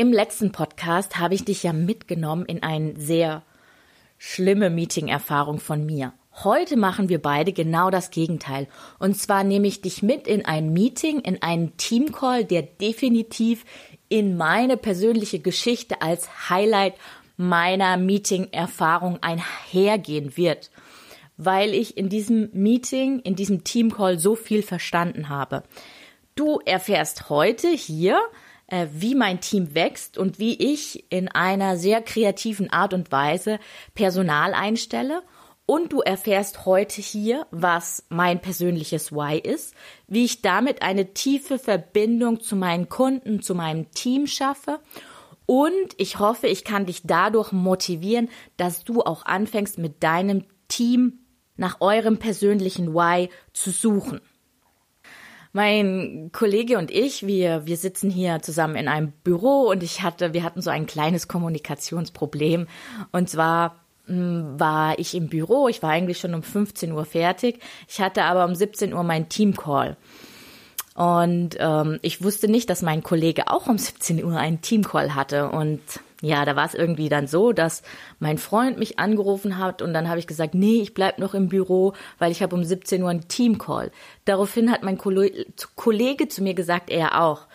Im letzten Podcast habe ich dich ja mitgenommen in eine sehr schlimme Meeting-Erfahrung von mir. Heute machen wir beide genau das Gegenteil. Und zwar nehme ich dich mit in ein Meeting, in einen Teamcall, der definitiv in meine persönliche Geschichte als Highlight meiner Meeting-Erfahrung einhergehen wird, weil ich in diesem Meeting, in diesem Teamcall so viel verstanden habe. Du erfährst heute hier, äh, wie mein Team wächst und wie ich in einer sehr kreativen Art und Weise Personal einstelle. Und du erfährst heute hier, was mein persönliches Why ist, wie ich damit eine tiefe Verbindung zu meinen Kunden, zu meinem Team schaffe. Und ich hoffe, ich kann dich dadurch motivieren, dass du auch anfängst, mit deinem Team nach eurem persönlichen Why zu suchen. Mein Kollege und ich, wir, wir sitzen hier zusammen in einem Büro und ich hatte, wir hatten so ein kleines Kommunikationsproblem. Und zwar hm, war ich im Büro, ich war eigentlich schon um 15 Uhr fertig. Ich hatte aber um 17 Uhr meinen Teamcall. Und ähm, ich wusste nicht, dass mein Kollege auch um 17 Uhr einen Teamcall hatte. Und ja, da war es irgendwie dann so, dass mein Freund mich angerufen hat und dann habe ich gesagt, nee, ich bleib noch im Büro, weil ich habe um 17 Uhr einen Teamcall. Daraufhin hat mein Kollege zu mir gesagt, er auch.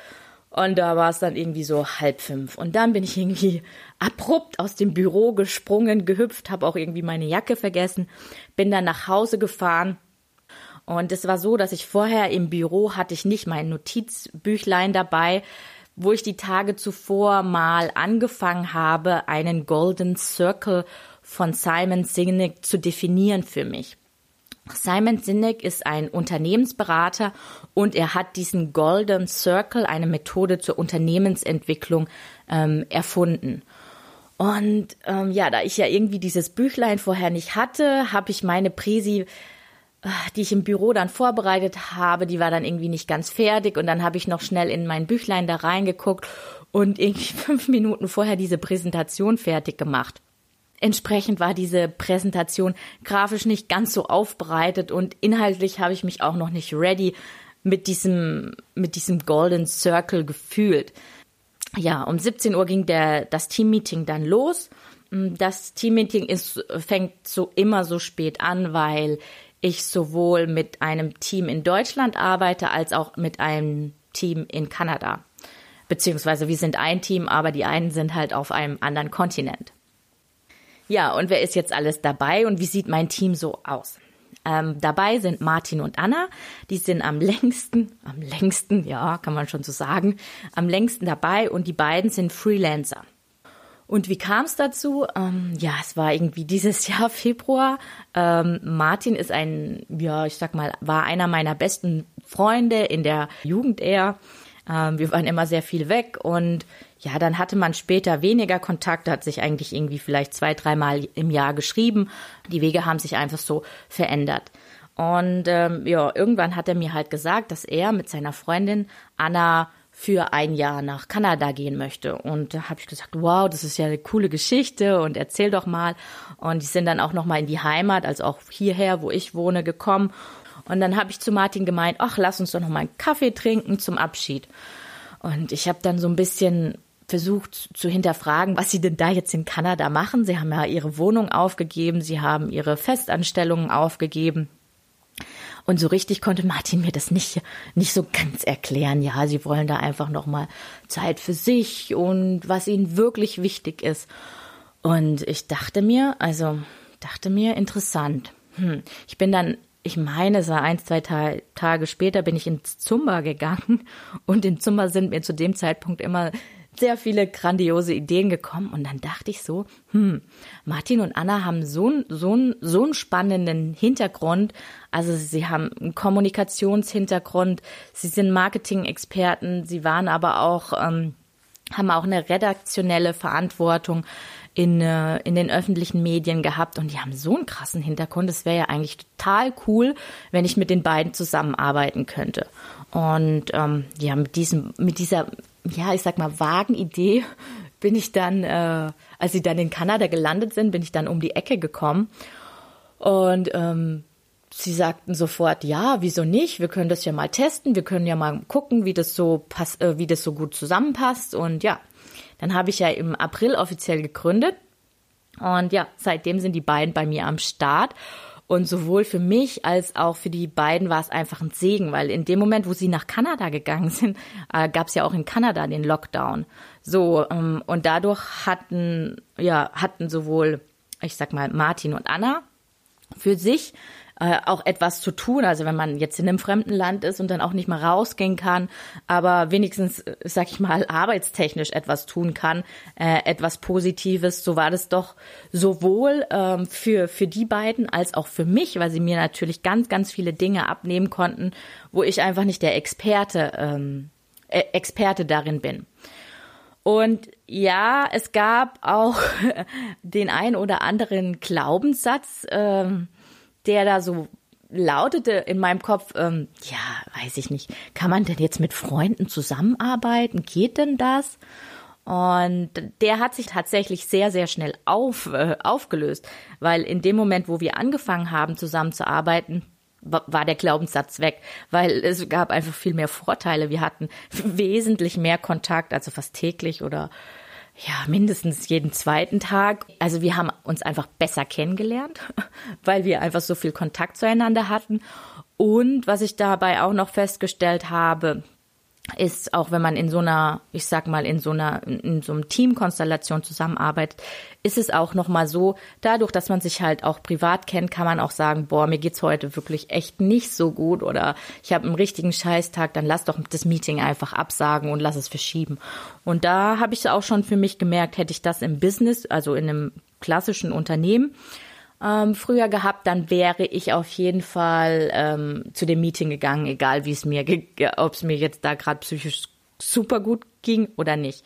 Und da war es dann irgendwie so halb fünf. Und dann bin ich irgendwie abrupt aus dem Büro gesprungen, gehüpft, habe auch irgendwie meine Jacke vergessen, bin dann nach Hause gefahren. Und es war so, dass ich vorher im Büro hatte ich nicht mein Notizbüchlein dabei, wo ich die Tage zuvor mal angefangen habe, einen Golden Circle von Simon Sinek zu definieren für mich. Simon Sinek ist ein Unternehmensberater und er hat diesen Golden Circle, eine Methode zur Unternehmensentwicklung, ähm, erfunden. Und ähm, ja, da ich ja irgendwie dieses Büchlein vorher nicht hatte, habe ich meine Präsi die ich im Büro dann vorbereitet habe, die war dann irgendwie nicht ganz fertig und dann habe ich noch schnell in mein Büchlein da reingeguckt und irgendwie fünf Minuten vorher diese Präsentation fertig gemacht. Entsprechend war diese Präsentation grafisch nicht ganz so aufbereitet und inhaltlich habe ich mich auch noch nicht ready mit diesem, mit diesem Golden Circle gefühlt. Ja, um 17 Uhr ging der, das Teammeeting dann los. Das Teammeeting ist, fängt so immer so spät an, weil ich sowohl mit einem Team in Deutschland arbeite als auch mit einem Team in Kanada. Beziehungsweise wir sind ein Team, aber die einen sind halt auf einem anderen Kontinent. Ja, und wer ist jetzt alles dabei und wie sieht mein Team so aus? Ähm, dabei sind Martin und Anna, die sind am längsten, am längsten, ja, kann man schon so sagen, am längsten dabei und die beiden sind Freelancer. Und wie kam es dazu? Ähm, ja, es war irgendwie dieses Jahr Februar. Ähm, Martin ist ein, ja, ich sag mal, war einer meiner besten Freunde in der Jugend eher. Ähm, wir waren immer sehr viel weg und ja, dann hatte man später weniger Kontakt, hat sich eigentlich irgendwie vielleicht zwei, dreimal im Jahr geschrieben. Die Wege haben sich einfach so verändert. Und ähm, ja, irgendwann hat er mir halt gesagt, dass er mit seiner Freundin Anna für ein Jahr nach Kanada gehen möchte. Und da habe ich gesagt, wow, das ist ja eine coole Geschichte und erzähl doch mal. Und die sind dann auch noch mal in die Heimat, also auch hierher, wo ich wohne, gekommen. Und dann habe ich zu Martin gemeint, ach, lass uns doch noch mal einen Kaffee trinken zum Abschied. Und ich habe dann so ein bisschen versucht zu hinterfragen, was sie denn da jetzt in Kanada machen. Sie haben ja ihre Wohnung aufgegeben, sie haben ihre Festanstellungen aufgegeben. Und so richtig konnte Martin mir das nicht, nicht so ganz erklären. Ja, sie wollen da einfach nochmal Zeit für sich und was ihnen wirklich wichtig ist. Und ich dachte mir, also, dachte mir, interessant. Hm. Ich bin dann, ich meine, es war ein, zwei Ta Tage später bin ich ins Zumba gegangen und in Zumba sind mir zu dem Zeitpunkt immer sehr viele grandiose Ideen gekommen und dann dachte ich so, hm, Martin und Anna haben so, so, so einen spannenden Hintergrund. Also sie haben einen Kommunikationshintergrund, sie sind Marketing-Experten, sie waren aber auch, ähm, haben auch eine redaktionelle Verantwortung in, äh, in den öffentlichen Medien gehabt und die haben so einen krassen Hintergrund. Es wäre ja eigentlich total cool, wenn ich mit den beiden zusammenarbeiten könnte. Und ähm, ja, mit diesem, mit dieser ja, ich sag mal, vagen Idee bin ich dann, äh, als sie dann in Kanada gelandet sind, bin ich dann um die Ecke gekommen. Und ähm, sie sagten sofort, ja, wieso nicht? Wir können das ja mal testen, wir können ja mal gucken, wie das so pass äh, wie das so gut zusammenpasst. Und ja, dann habe ich ja im April offiziell gegründet. Und ja, seitdem sind die beiden bei mir am Start. Und sowohl für mich als auch für die beiden war es einfach ein Segen, weil in dem Moment, wo sie nach Kanada gegangen sind, äh, gab es ja auch in Kanada den Lockdown. So, ähm, und dadurch hatten, ja, hatten sowohl, ich sag mal, Martin und Anna für sich äh, auch etwas zu tun. Also wenn man jetzt in einem fremden Land ist und dann auch nicht mal rausgehen kann, aber wenigstens, äh, sag ich mal, arbeitstechnisch etwas tun kann, äh, etwas Positives, so war das doch sowohl ähm, für, für die beiden als auch für mich, weil sie mir natürlich ganz, ganz viele Dinge abnehmen konnten, wo ich einfach nicht der Experte, ähm, äh, Experte darin bin. Und ja, es gab auch den ein oder anderen Glaubenssatz, ähm, der da so lautete in meinem Kopf, ähm, ja, weiß ich nicht, kann man denn jetzt mit Freunden zusammenarbeiten? Geht denn das? Und der hat sich tatsächlich sehr, sehr schnell auf, äh, aufgelöst, weil in dem Moment, wo wir angefangen haben, zusammenzuarbeiten, war der Glaubenssatz weg, weil es gab einfach viel mehr Vorteile. Wir hatten wesentlich mehr Kontakt, also fast täglich oder ja, mindestens jeden zweiten Tag. Also wir haben uns einfach besser kennengelernt, weil wir einfach so viel Kontakt zueinander hatten. Und was ich dabei auch noch festgestellt habe, ist auch wenn man in so einer, ich sag mal, in so einer, in so einem Teamkonstellation zusammenarbeitet, ist es auch nochmal so, dadurch, dass man sich halt auch privat kennt, kann man auch sagen, boah, mir geht's heute wirklich echt nicht so gut oder ich habe einen richtigen Scheißtag, dann lass doch das Meeting einfach absagen und lass es verschieben. Und da habe ich auch schon für mich gemerkt, hätte ich das im Business, also in einem klassischen Unternehmen, ähm, früher gehabt, dann wäre ich auf jeden Fall ähm, zu dem Meeting gegangen, egal wie es mir, ob es mir jetzt da gerade psychisch super gut ging oder nicht.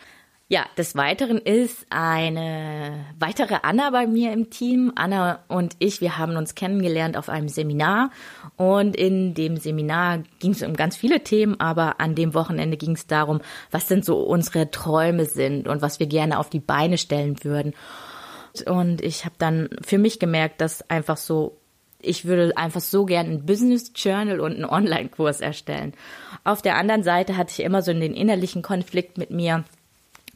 Ja, des Weiteren ist eine weitere Anna bei mir im Team. Anna und ich, wir haben uns kennengelernt auf einem Seminar und in dem Seminar ging es um ganz viele Themen, aber an dem Wochenende ging es darum, was denn so unsere Träume sind und was wir gerne auf die Beine stellen würden. Und ich habe dann für mich gemerkt, dass einfach so, ich würde einfach so gern ein Business Journal und einen Online-Kurs erstellen. Auf der anderen Seite hatte ich immer so den innerlichen Konflikt mit mir,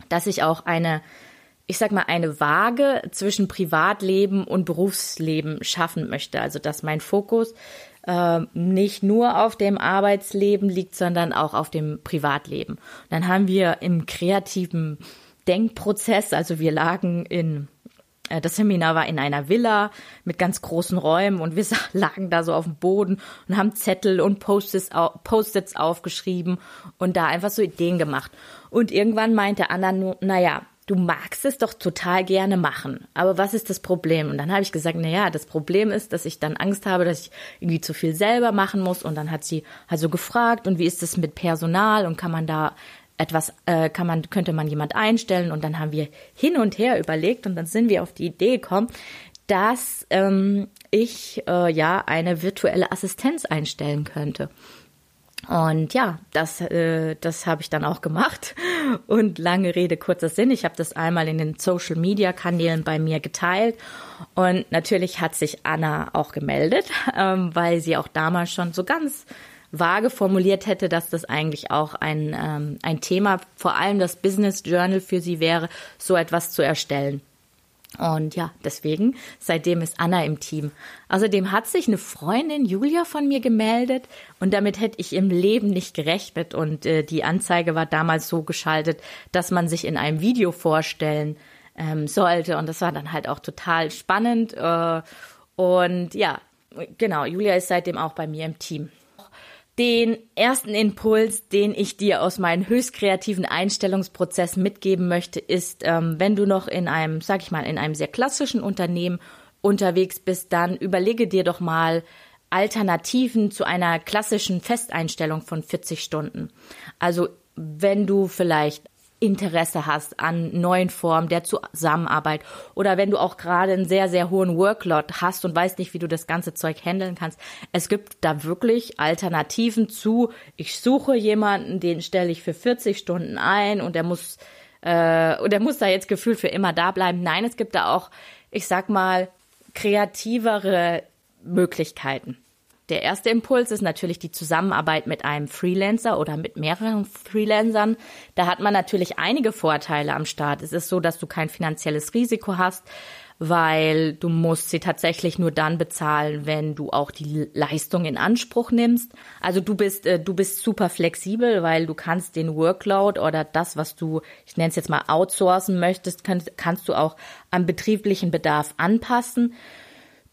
dass ich auch eine, ich sag mal, eine Waage zwischen Privatleben und Berufsleben schaffen möchte. Also, dass mein Fokus äh, nicht nur auf dem Arbeitsleben liegt, sondern auch auf dem Privatleben. Dann haben wir im kreativen Denkprozess, also wir lagen in das Seminar war in einer Villa mit ganz großen Räumen und wir lagen da so auf dem Boden und haben Zettel und Post-its aufgeschrieben und da einfach so Ideen gemacht. Und irgendwann meinte Anna nur, naja, du magst es doch total gerne machen, aber was ist das Problem? Und dann habe ich gesagt, naja, das Problem ist, dass ich dann Angst habe, dass ich irgendwie zu viel selber machen muss. Und dann hat sie also gefragt, und wie ist das mit Personal und kann man da etwas äh, kann man könnte man jemand einstellen und dann haben wir hin und her überlegt und dann sind wir auf die Idee gekommen, dass ähm, ich äh, ja eine virtuelle Assistenz einstellen könnte. Und ja, das, äh, das habe ich dann auch gemacht. Und lange Rede, kurzer Sinn. Ich habe das einmal in den Social-Media-Kanälen bei mir geteilt. Und natürlich hat sich Anna auch gemeldet, ähm, weil sie auch damals schon so ganz vage formuliert hätte, dass das eigentlich auch ein, ähm, ein Thema, vor allem das Business Journal für sie wäre, so etwas zu erstellen. Und ja, deswegen, seitdem ist Anna im Team. Außerdem hat sich eine Freundin Julia von mir gemeldet und damit hätte ich im Leben nicht gerechnet. Und äh, die Anzeige war damals so geschaltet, dass man sich in einem Video vorstellen ähm, sollte. Und das war dann halt auch total spannend. Äh, und ja, genau, Julia ist seitdem auch bei mir im Team Den ersten Impuls, den ich dir aus meinem höchst kreativen Einstellungsprozess mitgeben möchte, ist, ähm, wenn du noch in einem, sag ich mal, in einem sehr klassischen Unternehmen unterwegs bist, dann überlege dir doch mal Alternativen zu einer klassischen Festeinstellung von 40 Stunden. Also wenn du vielleicht Interesse hast an neuen Formen der Zusammenarbeit oder wenn du auch gerade einen sehr, sehr hohen Workload hast und weißt nicht, wie du das ganze Zeug handeln kannst. Es gibt da wirklich Alternativen zu, ich suche jemanden, den stelle ich für 40 Stunden ein und der muss, äh, und der muss da jetzt gefühlt für immer da bleiben. Nein, es gibt da auch, ich sag mal, kreativere Möglichkeiten. Der erste Impuls ist natürlich die Zusammenarbeit mit einem Freelancer oder mit mehreren Freelancern. Da hat man natürlich einige Vorteile am Start. Es ist so, dass du kein finanzielles Risiko hast, weil du musst sie tatsächlich nur dann bezahlen, wenn du auch die Leistung in Anspruch nimmst. Also du bist äh, du bist super flexibel, weil du kannst den Workload oder das, was du, ich nenne es jetzt mal outsourcen möchtest, kannst, kannst du auch am betrieblichen Bedarf anpassen.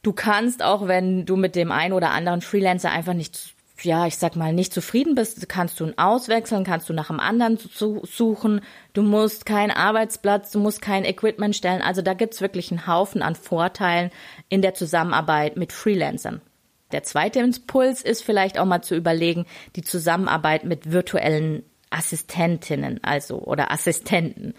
Du kannst auch, wenn du mit dem einen oder anderen Freelancer einfach nicht, ja, ich sag mal, nicht zufrieden bist, kannst du ihn auswechseln, kannst du nach einem anderen suchen. Du musst keinen Arbeitsplatz, du musst kein Equipment stellen. Also da gibt's wirklich einen Haufen an Vorteilen in der Zusammenarbeit mit Freelancern. Der zweite Impuls ist vielleicht auch mal zu überlegen, die Zusammenarbeit mit virtuellen Assistentinnen, also oder Assistenten.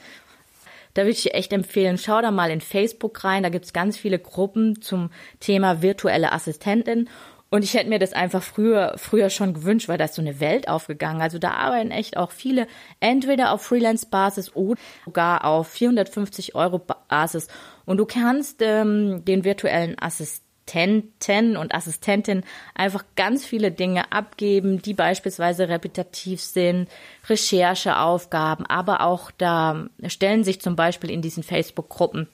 Da würde ich dir echt empfehlen, schau da mal in Facebook rein. Da gibt's ganz viele Gruppen zum Thema virtuelle Assistentin. Und ich hätte mir das einfach früher, früher schon gewünscht, weil da ist so eine Welt aufgegangen. Also da arbeiten echt auch viele, entweder auf Freelance-Basis oder sogar auf 450 Euro Basis. Und du kannst ähm, den virtuellen Assistenten Assistenten und Assistentinnen einfach ganz viele Dinge abgeben, die beispielsweise repetitiv sind, Rechercheaufgaben, aber auch da stellen sich zum Beispiel in diesen Facebook-Gruppen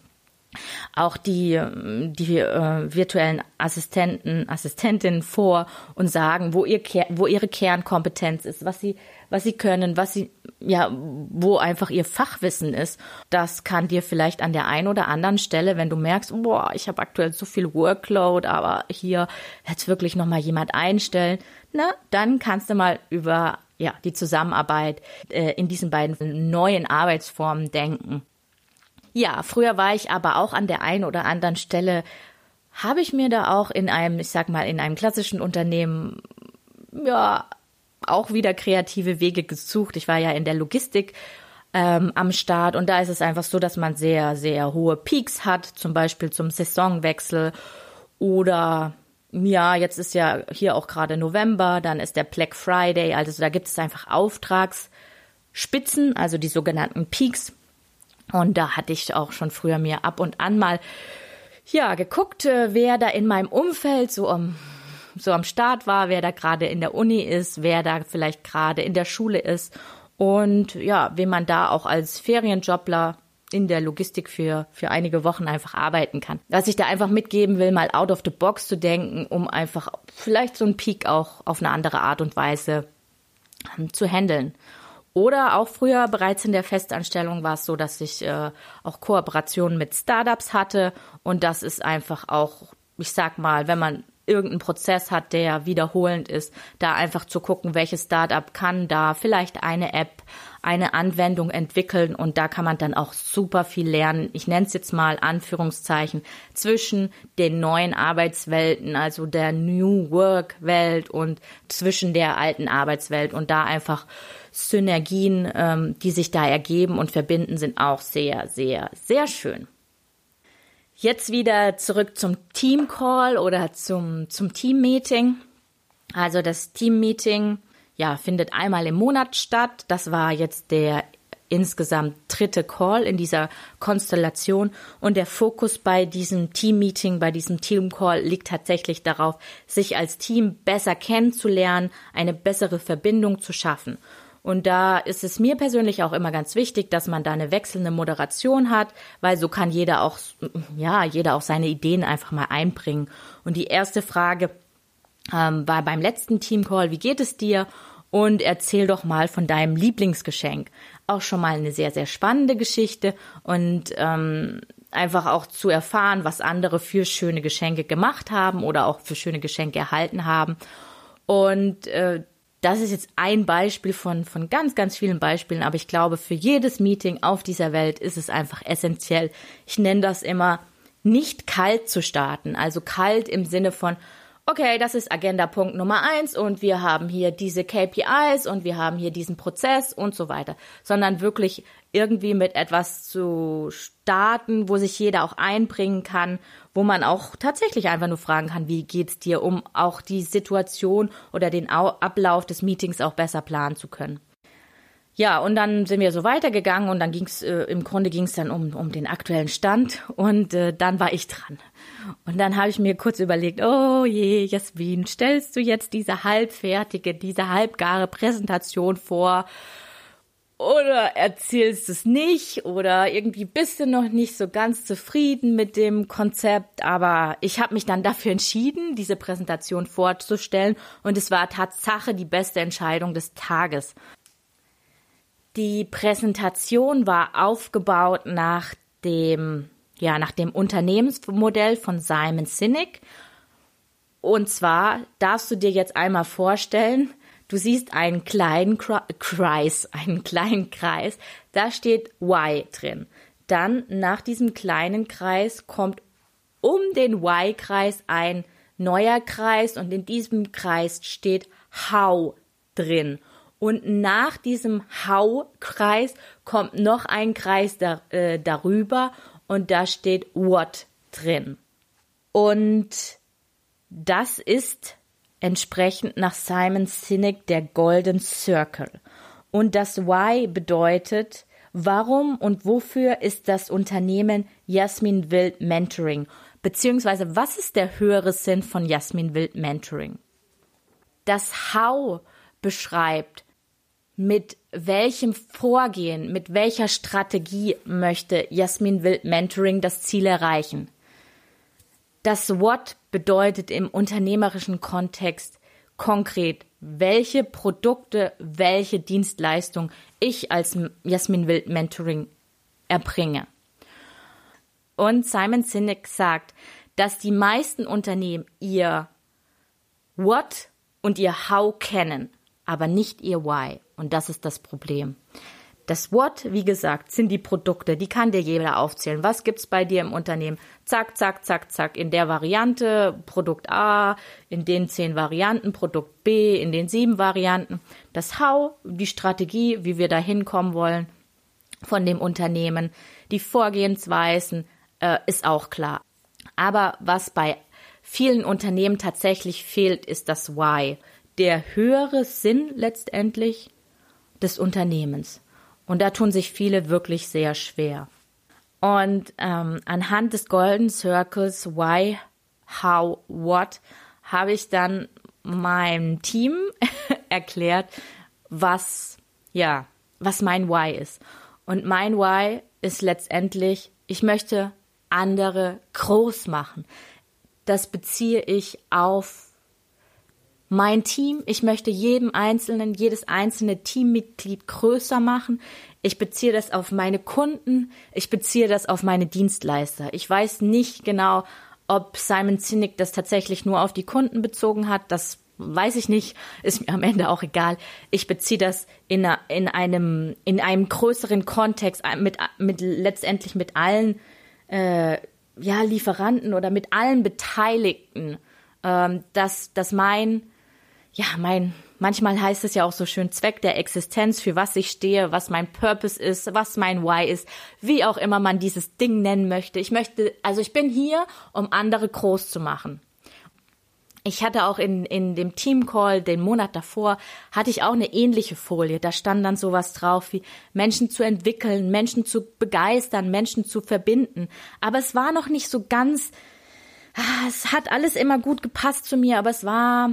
auch die, die äh, virtuellen Assistenten, Assistentinnen vor und sagen, wo, ihr, wo ihre Kernkompetenz ist, was sie, was sie können, was sie, ja, wo einfach ihr Fachwissen ist. Das kann dir vielleicht an der einen oder anderen Stelle, wenn du merkst, boah, ich habe aktuell so viel Workload, aber hier jetzt wirklich nochmal jemand einstellen, na, dann kannst du mal über ja, die Zusammenarbeit äh, in diesen beiden neuen Arbeitsformen denken. Ja, früher war ich aber auch an der einen oder anderen Stelle, habe ich mir da auch in einem, ich sag mal, in einem klassischen Unternehmen, ja, auch wieder kreative Wege gesucht. Ich war ja in der Logistik ähm, am Start und da ist es einfach so, dass man sehr, sehr hohe Peaks hat, zum Beispiel zum Saisonwechsel oder ja, jetzt ist ja hier auch gerade November, dann ist der Black Friday, also da gibt es einfach Auftragsspitzen, also die sogenannten Peaks. Und da hatte ich auch schon früher mir ab und an mal ja geguckt, äh, wer da in meinem Umfeld so am so am Start war, wer da gerade in der Uni ist, wer da vielleicht gerade in der Schule ist und ja, wie man da auch als Ferienjobler in der Logistik für, für einige Wochen einfach arbeiten kann. Was ich da einfach mitgeben will, mal out of the box zu denken, um einfach vielleicht so einen Peak auch auf eine andere Art und Weise ähm, zu handeln. Oder auch früher bereits in der Festanstellung war es so, dass ich äh, auch Kooperationen mit Startups hatte. Und das ist einfach auch, ich sag mal, wenn man irgendeinen Prozess hat, der wiederholend ist, da einfach zu gucken, welches Startup kann da vielleicht eine App, eine Anwendung entwickeln und da kann man dann auch super viel lernen. Ich nenne es jetzt mal Anführungszeichen zwischen den neuen Arbeitswelten, also der New Work Welt und zwischen der alten Arbeitswelt und da einfach Synergien, ähm, die sich da ergeben und verbinden, sind auch sehr, sehr, sehr schön. Jetzt wieder zurück zum Team Call oder zum, zum Team Meeting. Also das Team Meeting, ja, findet einmal im Monat statt. Das war jetzt der insgesamt dritte Call in dieser Konstellation und der Fokus bei diesem Team-Meeting, bei diesem Team-Call liegt tatsächlich darauf, sich als Team besser kennenzulernen, eine bessere Verbindung zu schaffen. Und da ist es mir persönlich auch immer ganz wichtig, dass man da eine wechselnde Moderation hat, weil so kann jeder auch, ja, jeder auch seine Ideen einfach mal einbringen. Und die erste Frage ähm, war beim letzten Teamcall, wie geht es dir? Und erzähl doch mal von deinem Lieblingsgeschenk. Auch schon mal eine sehr, sehr spannende Geschichte und ähm, einfach auch zu erfahren, was andere für schöne Geschenke gemacht haben oder auch für schöne Geschenke erhalten haben. Und äh, das ist jetzt ein Beispiel von, von ganz, ganz vielen Beispielen, aber ich glaube, für jedes Meeting auf dieser Welt ist es einfach essentiell. Ich nenne das immer nicht kalt zu starten. Also kalt im Sinne von, okay, das ist Agenda-Punkt Nummer eins und wir haben hier diese KPIs und wir haben hier diesen Prozess und so weiter, sondern wirklich irgendwie mit etwas zu starten, wo sich jeder auch einbringen kann, wo man auch tatsächlich einfach nur fragen kann, wie geht's dir, um auch die Situation oder den Ablauf des Meetings auch besser planen zu können. Ja, und dann sind wir so weitergegangen und dann ging's äh, im Grunde ging's dann um, um den aktuellen Stand und äh, dann war ich dran. Und dann habe ich mir kurz überlegt, oh je, Jasmin, stellst du jetzt diese halbfertige, diese halbgare Präsentation vor oder erzählst es nicht oder irgendwie bist du noch nicht so ganz zufrieden mit dem Konzept, aber ich habe mich dann dafür entschieden, diese Präsentation vorzustellen und es war Tatsache die beste Entscheidung des Tages. Die Präsentation war aufgebaut nach dem, ja, nach dem Unternehmensmodell von Simon Sinek. Und zwar darfst du dir jetzt einmal vorstellen, du siehst einen kleinen Kreis, einen kleinen Kreis, da steht Y drin. Dann nach diesem kleinen Kreis kommt um den Y-Kreis ein neuer Kreis und in diesem Kreis steht How drin. Und nach diesem Hau-Kreis kommt noch ein Kreis da, äh, darüber und da steht What drin. Und das ist entsprechend nach Simon Sinek der Golden Circle. Und das Why bedeutet, warum und wofür ist das Unternehmen Jasmin Wild Mentoring? Beziehungsweise was ist der höhere Sinn von Jasmin Wild Mentoring? Das How beschreibt, mit welchem Vorgehen, mit welcher Strategie möchte Jasmin Wild Mentoring das Ziel erreichen? Das What bedeutet im unternehmerischen Kontext konkret, welche Produkte, welche Dienstleistung ich als Jasmin Wild Mentoring erbringe. Und Simon Sinek sagt, dass die meisten Unternehmen ihr What und ihr How kennen, aber nicht ihr Why. Und das ist das Problem. Das What, wie gesagt, sind die Produkte, die kann dir jeder aufzählen. Was gibt's bei dir im Unternehmen? Zack, zack, zack, zack. In der Variante Produkt A, in den zehn Varianten, Produkt B, in den sieben Varianten. Das How, die Strategie, wie wir da hinkommen wollen von dem Unternehmen. Die Vorgehensweisen äh, ist auch klar. Aber was bei vielen Unternehmen tatsächlich fehlt, ist das Why der höhere Sinn letztendlich des Unternehmens. Und da tun sich viele wirklich sehr schwer. Und ähm, anhand des Golden Circles Why, How, What habe ich dann meinem Team erklärt, was ja, was mein Why ist. Und mein Why ist letztendlich, ich möchte andere groß machen. Das beziehe ich auf mein Team. Ich möchte jedem einzelnen, jedes einzelne Teammitglied größer machen. Ich beziehe das auf meine Kunden. Ich beziehe das auf meine Dienstleister. Ich weiß nicht genau, ob Simon Sinek das tatsächlich nur auf die Kunden bezogen hat. Das weiß ich nicht. Ist mir am Ende auch egal. Ich beziehe das in, in einem, in einem größeren Kontext mit, mit letztendlich mit allen, äh, ja, Lieferanten oder mit allen Beteiligten, ähm, dass, dass mein, ja, mein, manchmal heißt es ja auch so schön Zweck der Existenz, für was ich stehe, was mein Purpose ist, was mein Why ist, wie auch immer man dieses Ding nennen möchte. Ich möchte, also ich bin hier, um andere groß zu machen. Ich hatte auch in, in dem Teamcall den Monat davor, hatte ich auch eine ähnliche Folie. Da stand dann sowas drauf wie Menschen zu entwickeln, Menschen zu begeistern, Menschen zu verbinden. Aber es war noch nicht so ganz, ah, es hat alles immer gut gepasst zu mir, aber es war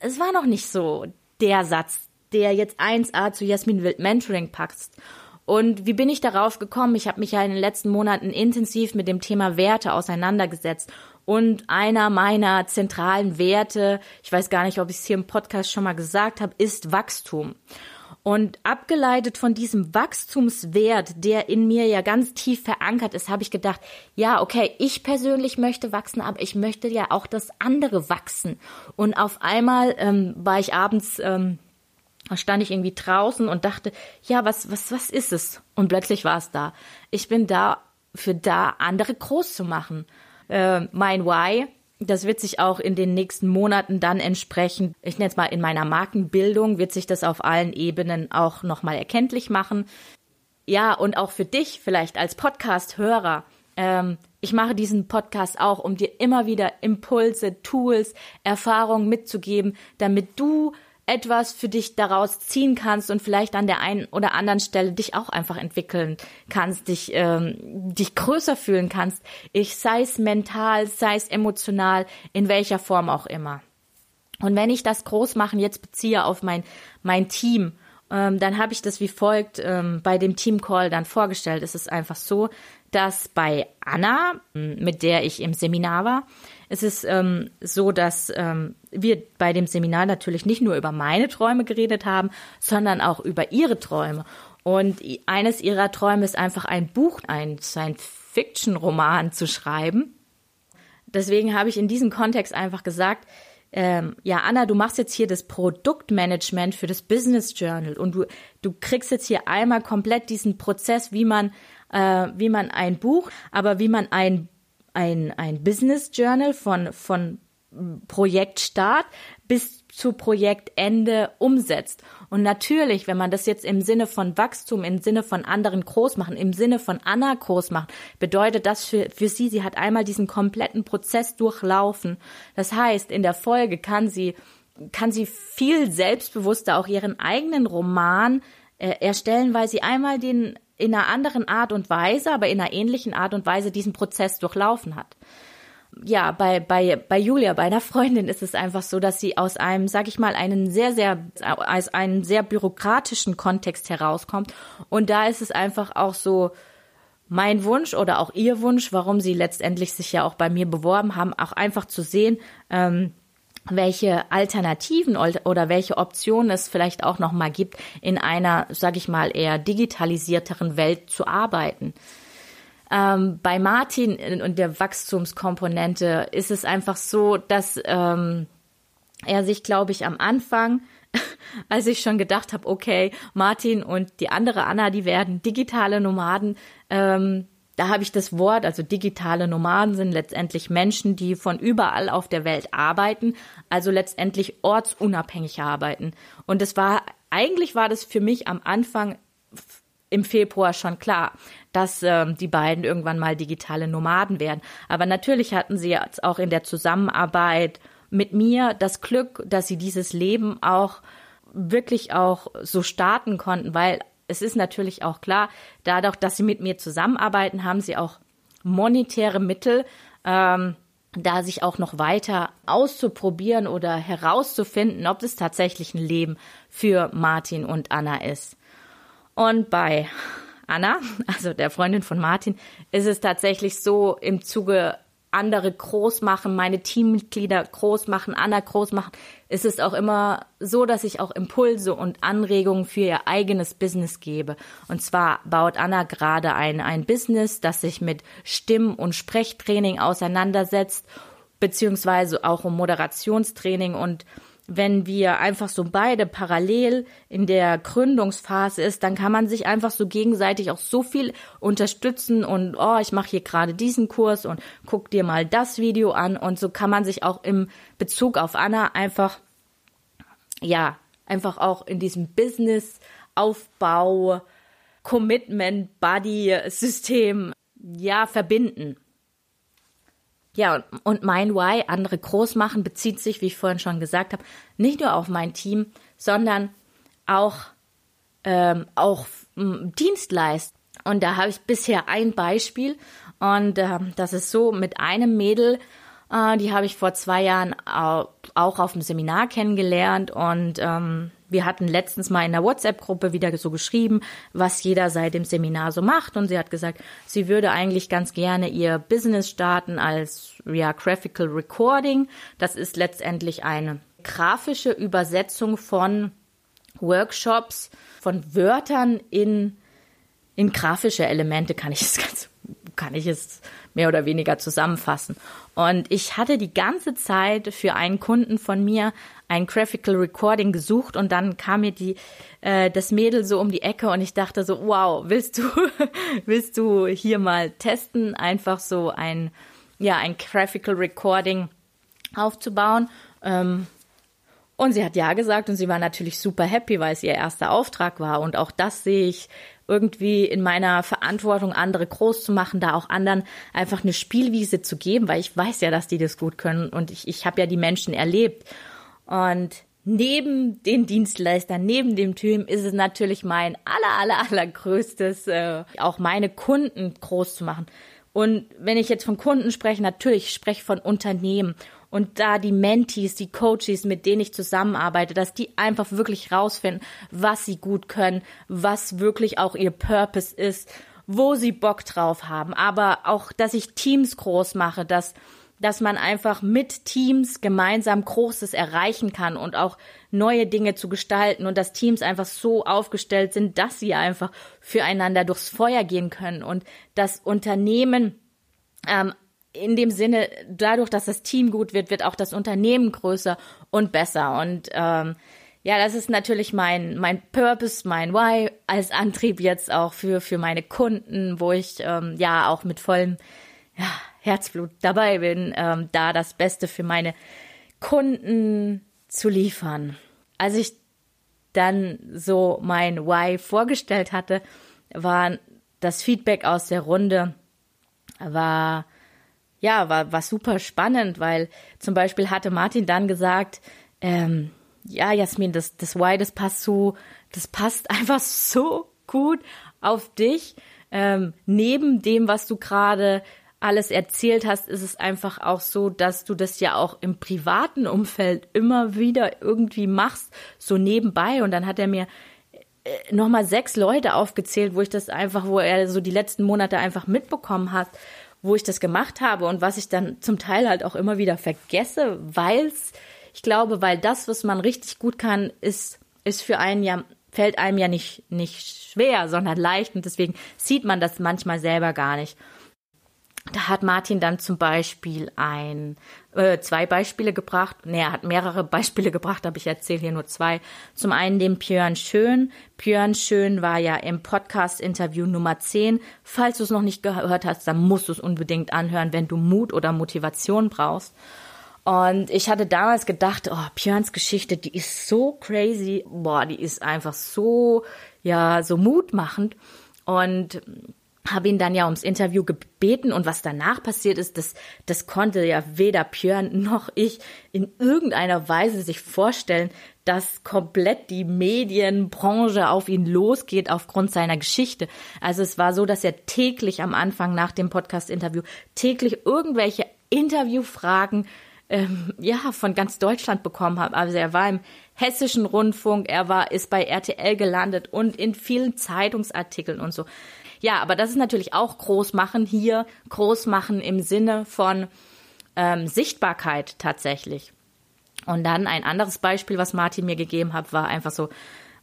es war noch nicht so der Satz, der jetzt 1a zu Jasmin Wild Mentoring passt. Und wie bin ich darauf gekommen? Ich habe mich ja in den letzten Monaten intensiv mit dem Thema Werte auseinandergesetzt. Und einer meiner zentralen Werte, ich weiß gar nicht, ob ich es hier im Podcast schon mal gesagt habe, ist Wachstum. Und abgeleitet von diesem Wachstumswert, der in mir ja ganz tief verankert ist, habe ich gedacht, ja, okay, ich persönlich möchte wachsen, aber ich möchte ja auch, dass andere wachsen. Und auf einmal ähm, war ich abends ähm, stand ich irgendwie draußen und dachte, ja, was, was, was ist es? Und plötzlich war es da. Ich bin da für da, andere groß zu machen. Äh, mein Why, das wird sich auch in den nächsten Monaten dann entsprechend, ich nenne es mal in meiner Markenbildung, wird sich das auf allen Ebenen auch nochmal erkenntlich machen. Ja, und auch für dich vielleicht als Podcast-Hörer. Ähm, ich mache diesen Podcast auch, um dir immer wieder Impulse, Tools, Erfahrungen mitzugeben, damit du etwas für dich daraus ziehen kannst und vielleicht an der einen oder anderen Stelle dich auch einfach entwickeln kannst, dich, ähm, dich größer fühlen kannst. Ich sei es mental, sei es emotional, in welcher Form auch immer. Und wenn ich das Großmachen jetzt beziehe auf mein, mein Team, ähm, dann habe ich das wie folgt ähm, bei dem Team Call dann vorgestellt. Es ist einfach so, dass bei Anna, mit der ich im Seminar war, es ist ähm, so, dass ähm, wir bei dem Seminar natürlich nicht nur über meine Träume geredet haben, sondern auch über ihre Träume. Und eines ihrer Träume ist einfach ein Buch, ein Science-Fiction-Roman zu schreiben. Deswegen habe ich in diesem Kontext einfach gesagt, ähm, ja, Anna, du machst jetzt hier das Produktmanagement für das Business Journal und du, du kriegst jetzt hier einmal komplett diesen Prozess, wie man, äh, wie man ein Buch, aber wie man ein ein, ein Business Journal von, von Projektstart bis zu Projektende umsetzt. Und natürlich, wenn man das jetzt im Sinne von Wachstum, im Sinne von anderen groß machen, im Sinne von Anna groß machen, bedeutet das für, für sie, sie hat einmal diesen kompletten Prozess durchlaufen. Das heißt, in der Folge kann sie, kann sie viel selbstbewusster auch ihren eigenen Roman äh, erstellen, weil sie einmal den in einer anderen Art und Weise, aber in einer ähnlichen Art und Weise diesen Prozess durchlaufen hat. Ja, bei, bei, bei Julia, bei einer Freundin ist es einfach so, dass sie aus einem, sag ich mal, einen sehr, sehr, aus einem sehr bürokratischen Kontext herauskommt. Und da ist es einfach auch so, mein Wunsch oder auch ihr Wunsch, warum sie letztendlich sich ja auch bei mir beworben haben, auch einfach zu sehen, ähm, welche Alternativen oder welche Optionen es vielleicht auch noch mal gibt, in einer, sag ich mal, eher digitalisierteren Welt zu arbeiten. Ähm, bei Martin und der Wachstumskomponente ist es einfach so, dass ähm, er sich, glaube ich, am Anfang, als ich schon gedacht habe, okay, Martin und die andere Anna, die werden digitale Nomaden, ähm, da habe ich das Wort, also digitale Nomaden sind letztendlich Menschen, die von überall auf der Welt arbeiten, also letztendlich ortsunabhängig arbeiten. Und es war, eigentlich war das für mich am Anfang im Februar schon klar, dass ähm, die beiden irgendwann mal digitale Nomaden werden. Aber natürlich hatten sie jetzt auch in der Zusammenarbeit mit mir das Glück, dass sie dieses Leben auch wirklich auch so starten konnten, weil es ist natürlich auch klar, dadurch, dass sie mit mir zusammenarbeiten, haben sie auch monetäre Mittel, ähm, da sich auch noch weiter auszuprobieren oder herauszufinden, ob es tatsächlich ein Leben für Martin und Anna ist. Und bei Anna, also der Freundin von Martin, ist es tatsächlich so im Zuge andere groß machen, meine Teammitglieder groß machen, Anna groß machen, ist es auch immer so, dass ich auch Impulse und Anregungen für ihr eigenes Business gebe. Und zwar baut Anna gerade ein, ein Business, das sich mit Stimm- und Sprechtraining auseinandersetzt, beziehungsweise auch um Moderationstraining und wenn wir einfach so beide parallel in der Gründungsphase ist, dann kann man sich einfach so gegenseitig auch so viel unterstützen und oh, ich mache hier gerade diesen Kurs und guck dir mal das Video an und so kann man sich auch im Bezug auf Anna einfach ja, einfach auch in diesem Business Aufbau Commitment Buddy System ja verbinden. Ja, und mein Why, andere groß machen, bezieht sich, wie ich vorhin schon gesagt habe, nicht nur auf mein Team, sondern auch, ähm, auch Dienstleist. Und da habe ich bisher ein Beispiel. Und äh, das ist so mit einem Mädel, äh, die habe ich vor zwei Jahren auch, auch auf dem Seminar kennengelernt. Und ähm, wir hatten letztens mal in der WhatsApp-Gruppe wieder so geschrieben, was jeder seit dem Seminar so macht. Und sie hat gesagt, sie würde eigentlich ganz gerne ihr Business starten als ja, Graphical Recording. Das ist letztendlich eine grafische Übersetzung von Workshops, von Wörtern in, in grafische Elemente, kann ich es ganz kann ich es mehr oder weniger zusammenfassen. Und ich hatte die ganze Zeit für einen Kunden von mir ein Graphical Recording gesucht und dann kam mir die äh, das Mädel so um die Ecke und ich dachte so, wow, willst du willst du hier mal testen, einfach so ein ja ein Graphical Recording aufzubauen? Ähm, und sie hat ja gesagt und sie war natürlich super happy, weil es ihr erster Auftrag war. Und auch das sehe ich irgendwie in meiner Verantwortung, andere groß zu machen, da auch anderen einfach eine Spielwiese zu geben, weil ich weiß ja, dass die das gut können und ich, ich habe ja die Menschen erlebt. Und neben den Dienstleistern, neben dem Team ist es natürlich mein aller, aller, allergrößtes, äh, auch meine Kunden groß zu machen. Und wenn ich jetzt von Kunden spreche, natürlich spreche ich von Unternehmen und da die Mentees, die Coaches, mit denen ich zusammenarbeite, dass die einfach wirklich rausfinden, was sie gut können, was wirklich auch ihr Purpose ist, wo sie Bock drauf haben, aber auch, dass ich Teams groß mache, dass dass man einfach mit Teams gemeinsam Großes erreichen kann und auch neue Dinge zu gestalten und dass Teams einfach so aufgestellt sind, dass sie einfach füreinander durchs Feuer gehen können und das Unternehmen ähm, in dem Sinne, dadurch, dass das Team gut wird, wird auch das Unternehmen größer und besser. Und ähm, ja, das ist natürlich mein, mein Purpose, mein Why als Antrieb jetzt auch für, für meine Kunden, wo ich ähm, ja auch mit vollem ja, Herzblut dabei bin, ähm, da das Beste für meine Kunden zu liefern. Als ich dann so mein Why vorgestellt hatte, war das Feedback aus der Runde, war ja, war, war super spannend, weil zum Beispiel hatte Martin dann gesagt, ähm, ja, Jasmin, das, das Why, das passt so, das passt einfach so gut auf dich. Ähm, neben dem, was du gerade alles erzählt hast, ist es einfach auch so, dass du das ja auch im privaten Umfeld immer wieder irgendwie machst, so nebenbei. Und dann hat er mir äh, nochmal sechs Leute aufgezählt, wo ich das einfach, wo er so die letzten Monate einfach mitbekommen hat, wo ich das gemacht habe und was ich dann zum Teil halt auch immer wieder vergesse, weil's, ich glaube, weil das, was man richtig gut kann, ist, ist für einen ja, fällt einem ja nicht, nicht schwer, sondern leicht und deswegen sieht man das manchmal selber gar nicht. Da hat Martin dann zum Beispiel ein, äh, zwei Beispiele gebracht. Nee, er hat mehrere Beispiele gebracht, aber ich erzähle hier nur zwei. Zum einen den Björn Schön. Björn Schön war ja im Podcast-Interview Nummer 10. Falls du es noch nicht gehört hast, dann musst du es unbedingt anhören, wenn du Mut oder Motivation brauchst. Und ich hatte damals gedacht, oh, Björns Geschichte, die ist so crazy. Boah, die ist einfach so, ja, so mutmachend. Und habe ihn dann ja ums Interview gebeten und was danach passiert ist, das, das konnte ja weder Björn noch ich in irgendeiner Weise sich vorstellen, dass komplett die Medienbranche auf ihn losgeht aufgrund seiner Geschichte. Also es war so, dass er täglich am Anfang nach dem Podcast-Interview täglich irgendwelche Interviewfragen ähm, ja von ganz Deutschland bekommen hat. Also er war im hessischen Rundfunk, er war ist bei RTL gelandet und in vielen Zeitungsartikeln und so. Ja, aber das ist natürlich auch groß machen hier, groß machen im Sinne von ähm, Sichtbarkeit tatsächlich. Und dann ein anderes Beispiel, was Martin mir gegeben hat, war einfach so,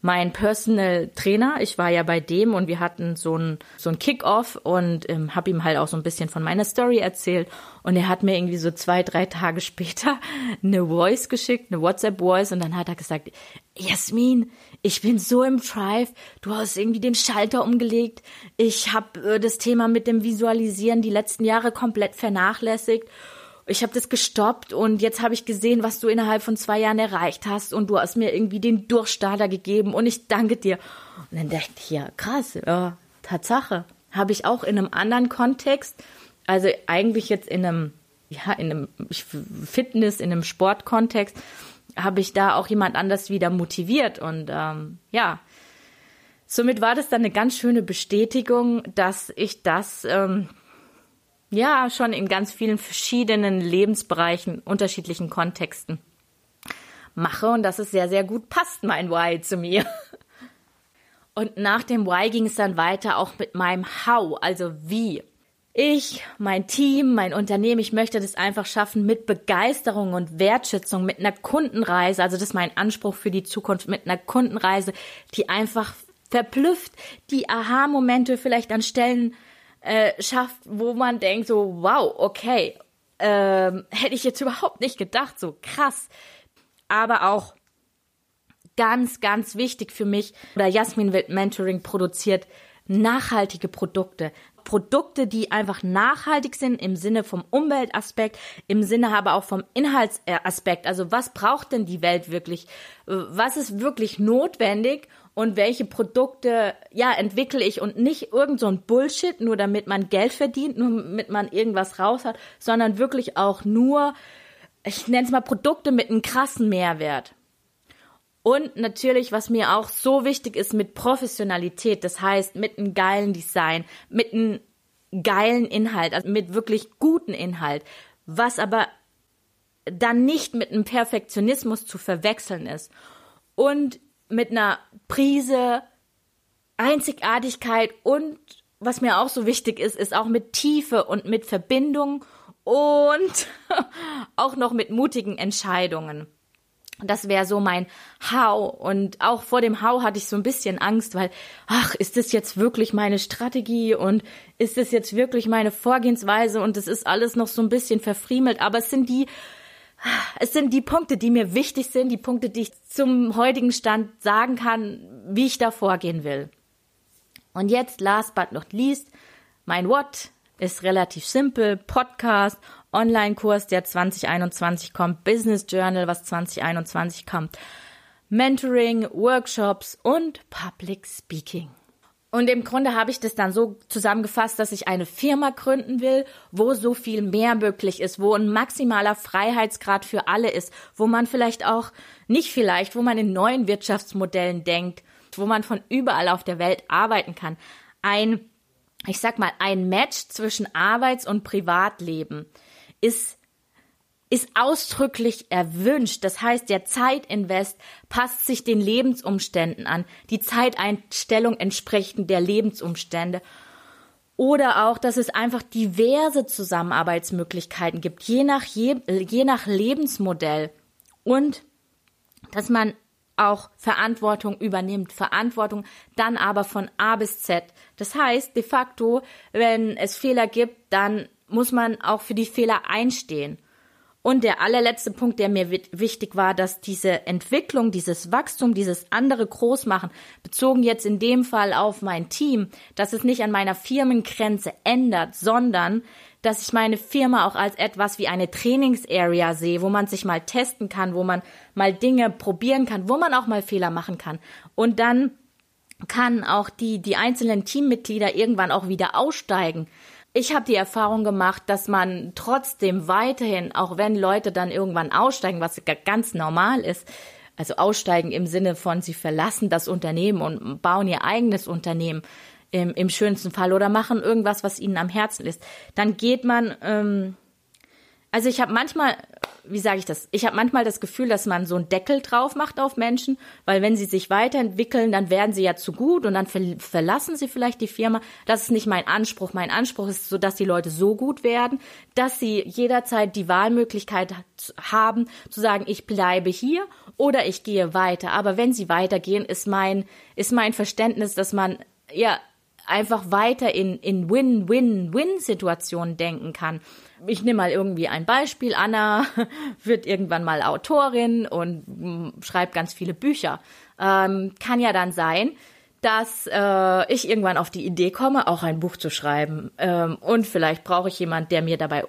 mein Personal Trainer. Ich war ja bei dem und wir hatten so ein so ein Kick-off und ähm, habe ihm halt auch so ein bisschen von meiner Story erzählt und er hat mir irgendwie so zwei drei Tage später eine Voice geschickt, eine WhatsApp Voice und dann hat er gesagt, Jasmin, ich bin so im Drive, du hast irgendwie den Schalter umgelegt. Ich habe äh, das Thema mit dem Visualisieren die letzten Jahre komplett vernachlässigt ich habe das gestoppt und jetzt habe ich gesehen, was du innerhalb von zwei Jahren erreicht hast und du hast mir irgendwie den Durchstarter gegeben und ich danke dir. Und dann dachte ich, ja, krass, ja, Tatsache. Habe ich auch in einem anderen Kontext, also eigentlich jetzt in einem, ja, in einem Fitness, in einem Sportkontext, habe ich da auch jemand anders wieder motiviert und ähm, ja, somit war das dann eine ganz schöne Bestätigung, dass ich das ähm, ja, schon in ganz vielen verschiedenen Lebensbereichen, unterschiedlichen Kontexten mache und dass es sehr, sehr gut passt, mein Why zu mir. Und nach dem Why ging es dann weiter auch mit meinem How, also wie. Ich, mein Team, mein Unternehmen, ich möchte das einfach schaffen mit Begeisterung und Wertschätzung, mit einer Kundenreise, also das ist mein Anspruch für die Zukunft, mit einer Kundenreise, die einfach verblüfft, die Aha-Momente vielleicht an Stellen äh, schafft, wo man denkt so, wow, okay, ähm, hätte ich jetzt überhaupt nicht gedacht, so krass. Aber auch ganz, ganz wichtig für mich, oder Jasmin Wild Mentoring produziert nachhaltige Produkte. Produkte, die einfach nachhaltig sind im Sinne vom Umweltaspekt, im Sinne aber auch vom Inhaltsaspekt. Also was braucht denn die Welt wirklich? Was ist wirklich notwendig? Und welche Produkte, ja, entwickle ich und nicht irgend so ein Bullshit, nur damit man Geld verdient, nur damit man irgendwas raus hat, sondern wirklich auch nur, ich nenne es mal Produkte mit einem krassen Mehrwert. Und natürlich, was mir auch so wichtig ist, mit Professionalität, das heißt mit einem geilen Design, mit einem geilen Inhalt, also mit wirklich guten Inhalt, was aber dann nicht mit einem Perfektionismus zu verwechseln ist und mit einer Prise Einzigartigkeit und was mir auch so wichtig ist, ist auch mit Tiefe und mit Verbindung und auch noch mit mutigen Entscheidungen. Das wäre so mein How. Und auch vor dem How hatte ich so ein bisschen Angst, weil, ach, ist das jetzt wirklich meine Strategie und ist das jetzt wirklich meine Vorgehensweise und es ist alles noch so ein bisschen verfriemelt. Aber es sind die, es sind die Punkte, die mir wichtig sind, die Punkte, die ich zum heutigen Stand sagen kann, wie ich da vorgehen will. Und jetzt, last but not least, mein What ist relativ simpel. Podcast Online-Kurs, der 2021 kommt, Business Journal, was 2021 kommt, Mentoring, Workshops und Public Speaking. Und im Grunde habe ich das dann so zusammengefasst, dass ich eine Firma gründen will, wo so viel mehr möglich ist, wo ein maximaler Freiheitsgrad für alle ist, wo man vielleicht auch, nicht vielleicht, wo man in neuen Wirtschaftsmodellen denkt, wo man von überall auf der Welt arbeiten kann. Ein, ich sag mal, ein Match zwischen Arbeits- und Privatleben ist ist ausdrücklich erwünscht. Das heißt, der Zeitinvest passt sich den Lebensumständen an, die Zeiteinstellung entsprechend der Lebensumstände. Oder auch, dass es einfach diverse Zusammenarbeitsmöglichkeiten gibt, je nach, je, je nach Lebensmodell. Und dass man auch Verantwortung übernimmt. Verantwortung dann aber von A bis Z. Das heißt, de facto, wenn es Fehler gibt, dann muss man auch für die Fehler einstehen. Und der allerletzte Punkt, der mir wichtig war, dass diese Entwicklung, dieses Wachstum, dieses andere Großmachen, bezogen jetzt in dem Fall auf mein Team, dass es nicht an meiner Firmengrenze ändert, sondern dass ich meine Firma auch als etwas wie eine Trainingsarea sehe, wo man sich mal testen kann, wo man mal Dinge probieren kann, wo man auch mal Fehler machen kann. Und dann kann auch die, die einzelnen Teammitglieder irgendwann auch wieder aussteigen ich habe die Erfahrung gemacht, dass man trotzdem weiterhin, auch wenn Leute dann irgendwann aussteigen, was ganz normal ist, also aussteigen im Sinne von, sie verlassen das Unternehmen und bauen ihr eigenes Unternehmen im, im schönsten Fall oder machen irgendwas, was ihnen am Herzen ist, dann geht man, ähm, also ich habe manchmal wie sage ich das? Ich habe manchmal das Gefühl, dass man so einen Deckel drauf macht auf Menschen, weil wenn sie sich weiterentwickeln, dann werden sie ja zu gut und dann ver verlassen sie vielleicht die Firma. Das ist nicht mein Anspruch. Mein Anspruch ist so, dass die Leute so gut werden, dass sie jederzeit die Wahlmöglichkeit haben, zu sagen, ich bleibe hier oder ich gehe weiter. Aber wenn sie weitergehen, ist mein, ist mein Verständnis, dass man ja einfach weiter in, in Win-Win-Win-Situationen denken kann. Ich nehme mal irgendwie ein Beispiel. Anna wird irgendwann mal Autorin und mm, schreibt ganz viele Bücher. Ähm, kann ja dann sein, dass äh, ich irgendwann auf die Idee komme, auch ein Buch zu schreiben. Ähm, und vielleicht brauche ich jemand, der mir dabei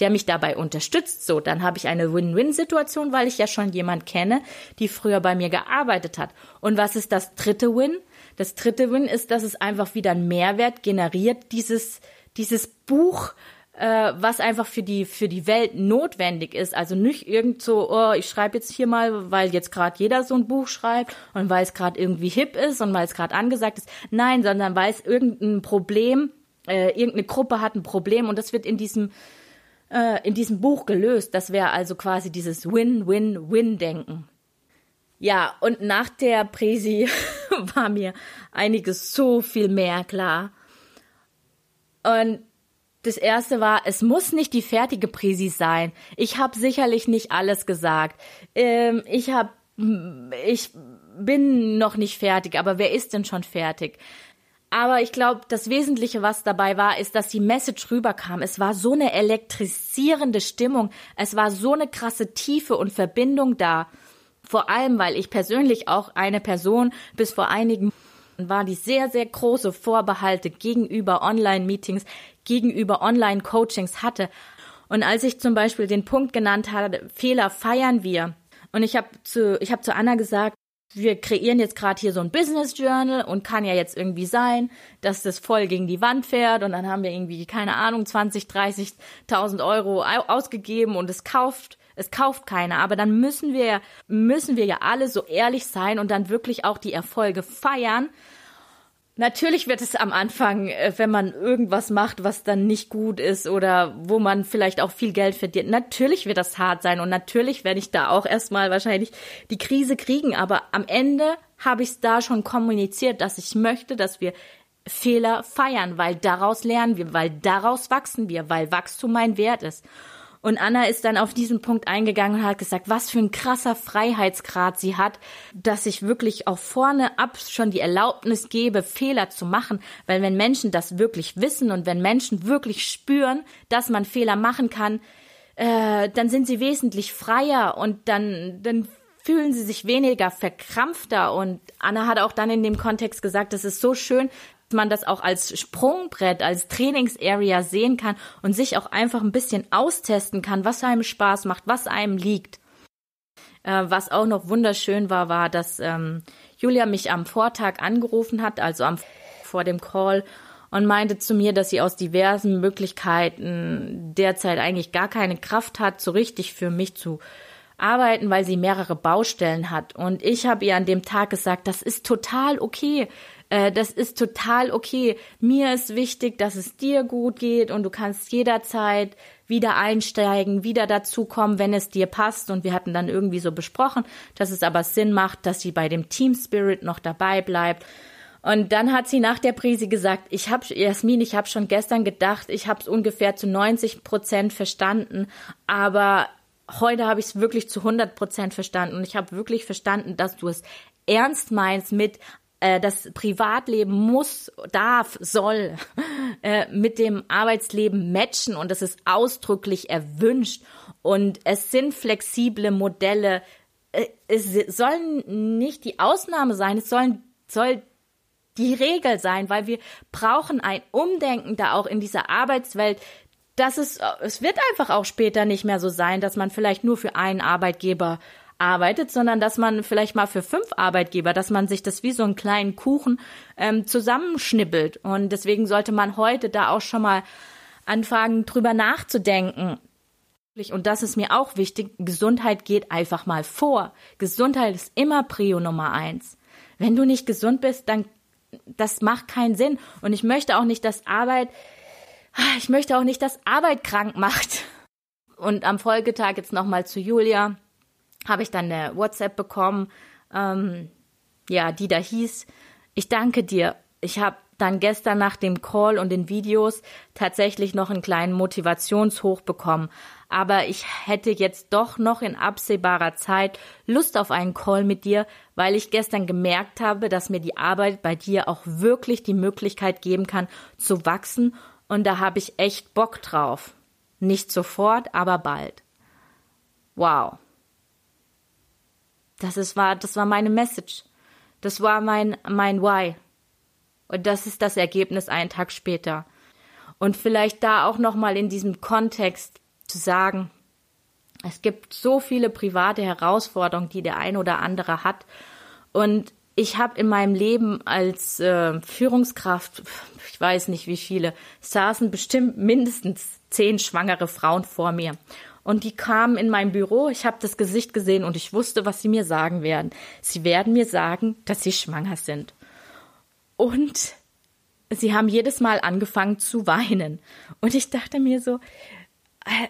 der mich dabei unterstützt. So, dann habe ich eine Win-Win-Situation, weil ich ja schon jemand kenne, die früher bei mir gearbeitet hat. Und was ist das dritte Win? Das dritte Win ist, dass es einfach wieder einen Mehrwert generiert, dieses, dieses Buch, äh, was einfach für die, für die Welt notwendig ist. Also nicht irgend so, oh, ich schreibe jetzt hier mal, weil jetzt gerade jeder so ein Buch schreibt und weil es gerade irgendwie hip ist und weil es gerade angesagt ist. Nein, sondern weil es irgendein Problem, äh, irgendeine Gruppe hat ein Problem und das wird in diesem äh, in diesem Buch gelöst. Das wäre also quasi dieses Win-Win-Win-Denken. Ja, und nach der Präsi war mir einiges so viel mehr klar. Und das erste war, es muss nicht die fertige Präsi sein. Ich habe sicherlich nicht alles gesagt. Ähm, ich habe, ich bin noch nicht fertig, aber wer ist denn schon fertig? Aber ich glaube, das Wesentliche, was dabei war, ist, dass die Message rüberkam. Es war so eine elektrisierende Stimmung. Es war so eine krasse Tiefe und Verbindung da. Vor allem, weil ich persönlich auch eine Person bis vor einigen war, die sehr, sehr große Vorbehalte gegenüber Online-Meetings, gegenüber Online-Coachings hatte. Und als ich zum Beispiel den Punkt genannt hatte, Fehler feiern wir. Und ich habe zu, ich habe zu Anna gesagt, wir kreieren jetzt gerade hier so ein Business Journal und kann ja jetzt irgendwie sein, dass das voll gegen die Wand fährt und dann haben wir irgendwie, keine Ahnung, 20, 30.000 Euro ausgegeben und es kauft, es kauft keiner. Aber dann müssen wir, müssen wir ja alle so ehrlich sein und dann wirklich auch die Erfolge feiern Natürlich wird es am Anfang, äh, wenn man irgendwas macht, was dann nicht gut ist oder wo man vielleicht auch viel Geld verdient, natürlich wird das hart sein und natürlich werde ich da auch erstmal wahrscheinlich die Krise kriegen. Aber am Ende habe ich es da schon kommuniziert, dass ich möchte, dass wir Fehler feiern, weil daraus lernen wir, weil daraus wachsen wir, weil Wachstum mein Wert ist. Und Anna ist dann auf diesen Punkt eingegangen und hat gesagt, was für ein krasser Freiheitsgrad sie hat, dass ich wirklich auch vorne ab schon die Erlaubnis gebe, Fehler zu machen. Weil wenn Menschen das wirklich wissen und wenn Menschen wirklich spüren, dass man Fehler machen kann, äh, dann sind sie wesentlich freier und dann, dann fühlen sie sich weniger verkrampfter. Und Anna hat auch dann in dem Kontext gesagt, es ist so schön, man das auch als Sprungbrett, als Trainingsarea sehen kann und sich auch einfach ein bisschen austesten kann, was einem Spaß macht, was einem liegt. Äh, was auch noch wunderschön war, war, dass ähm, Julia mich am Vortag angerufen hat, also am vor dem Call und meinte zu mir, dass sie aus diversen Möglichkeiten derzeit eigentlich gar keine Kraft hat, so richtig für mich zu arbeiten, weil sie mehrere Baustellen hat. Und ich habe ihr an dem Tag gesagt, das ist total okay. Äh, das ist total okay. Mir ist wichtig, dass es dir gut geht und du kannst jederzeit wieder einsteigen, wieder dazukommen, wenn es dir passt. Und wir hatten dann irgendwie so besprochen, dass es aber Sinn macht, dass sie bei dem Team Spirit noch dabei bleibt. Und dann hat sie nach der Prise gesagt, ich habe, Jasmin, ich habe schon gestern gedacht, ich habe es ungefähr zu 90 Prozent verstanden, aber heute habe ich es wirklich zu 100 Prozent verstanden. Und ich habe wirklich verstanden, dass du es ernst meinst mit das Privatleben muss, darf, soll äh, mit dem Arbeitsleben matchen und das ist ausdrücklich erwünscht und es sind flexible Modelle. Äh, es sollen nicht die Ausnahme sein, es sollen, soll die Regel sein, weil wir brauchen ein Umdenken da auch in dieser Arbeitswelt, dass es, es wird einfach auch später nicht mehr so sein, dass man vielleicht nur für einen Arbeitgeber arbeitet, sondern dass man vielleicht mal für fünf Arbeitgeber, dass man sich das wie so einen kleinen Kuchen ähm, zusammenschnippelt. Und deswegen sollte man heute da auch schon mal anfangen, drüber nachzudenken. Und das ist mir auch wichtig. Gesundheit geht einfach mal vor. Gesundheit ist immer Prio Nummer eins. Wenn du nicht gesund bist, dann das macht keinen Sinn. Und ich möchte auch nicht, dass Arbeit, ich möchte auch nicht, dass Arbeit krank macht. Und am Folgetag jetzt nochmal zu Julia habe ich dann eine WhatsApp bekommen, ähm, ja, die da hieß, ich danke dir. Ich habe dann gestern nach dem Call und den Videos tatsächlich noch einen kleinen Motivationshoch bekommen. Aber ich hätte jetzt doch noch in absehbarer Zeit Lust auf einen Call mit dir, weil ich gestern gemerkt habe, dass mir die Arbeit bei dir auch wirklich die Möglichkeit geben kann, zu wachsen. Und da habe ich echt Bock drauf. Nicht sofort, aber bald. Wow. Das ist, war, das war meine Message. Das war mein, mein Why. Und das ist das Ergebnis einen Tag später. Und vielleicht da auch nochmal in diesem Kontext zu sagen, es gibt so viele private Herausforderungen, die der ein oder andere hat. Und ich habe in meinem Leben als äh, Führungskraft, ich weiß nicht wie viele, saßen bestimmt mindestens zehn schwangere Frauen vor mir. Und die kamen in mein Büro, ich habe das Gesicht gesehen und ich wusste, was sie mir sagen werden. Sie werden mir sagen, dass sie schwanger sind. Und sie haben jedes Mal angefangen zu weinen. Und ich dachte mir so, äh,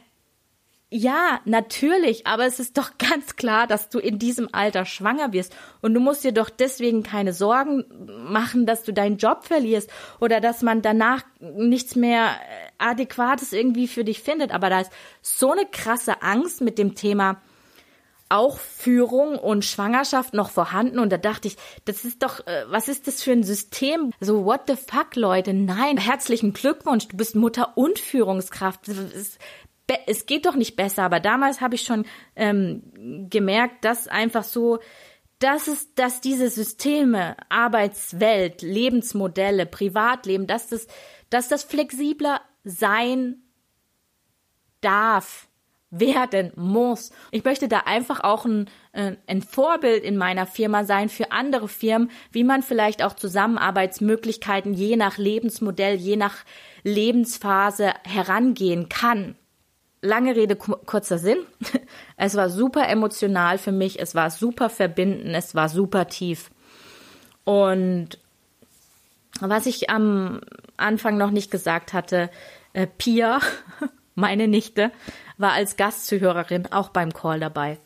ja, natürlich, aber es ist doch ganz klar, dass du in diesem Alter schwanger wirst und du musst dir doch deswegen keine Sorgen machen, dass du deinen Job verlierst oder dass man danach nichts mehr äh, adäquates irgendwie für dich findet, aber da ist so eine krasse Angst mit dem Thema auch Führung und Schwangerschaft noch vorhanden und da dachte ich, das ist doch, äh, was ist das für ein System? So, what the fuck, Leute? Nein, herzlichen Glückwunsch, du bist Mutter und Führungskraft. Es, geht doch nicht besser, aber damals habe ich schon ähm, gemerkt, dass einfach so, dass es, dass diese Systeme, Arbeitswelt, Lebensmodelle, Privatleben, dass das, dass das flexibler sein darf werden muss. Ich möchte da einfach auch ein, äh, ein Vorbild in meiner Firma sein für andere Firmen, wie man vielleicht auch Zusammenarbeitsmöglichkeiten je nach Lebensmodell, je nach Lebensphase herangehen kann. Lange Rede, kurzer Sinn. Es war super emotional für mich, es war super verbindend, es war super tief. Und was ich am Anfang noch nicht gesagt hatte, äh, Pia, meine Nichte, war als Gastzuhörerin auch beim Call dabei.